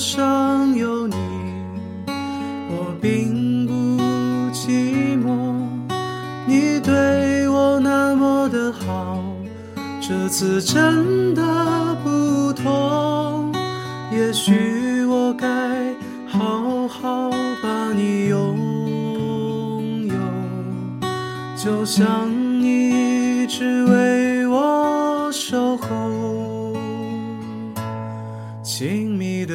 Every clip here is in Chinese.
上有你，我并不寂寞。你对我那么的好，这次真的不同。也许我该好好把你拥有，就像你一直为我守候。亲密的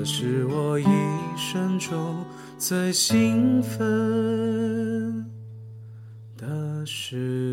这是我一生中最兴奋的事。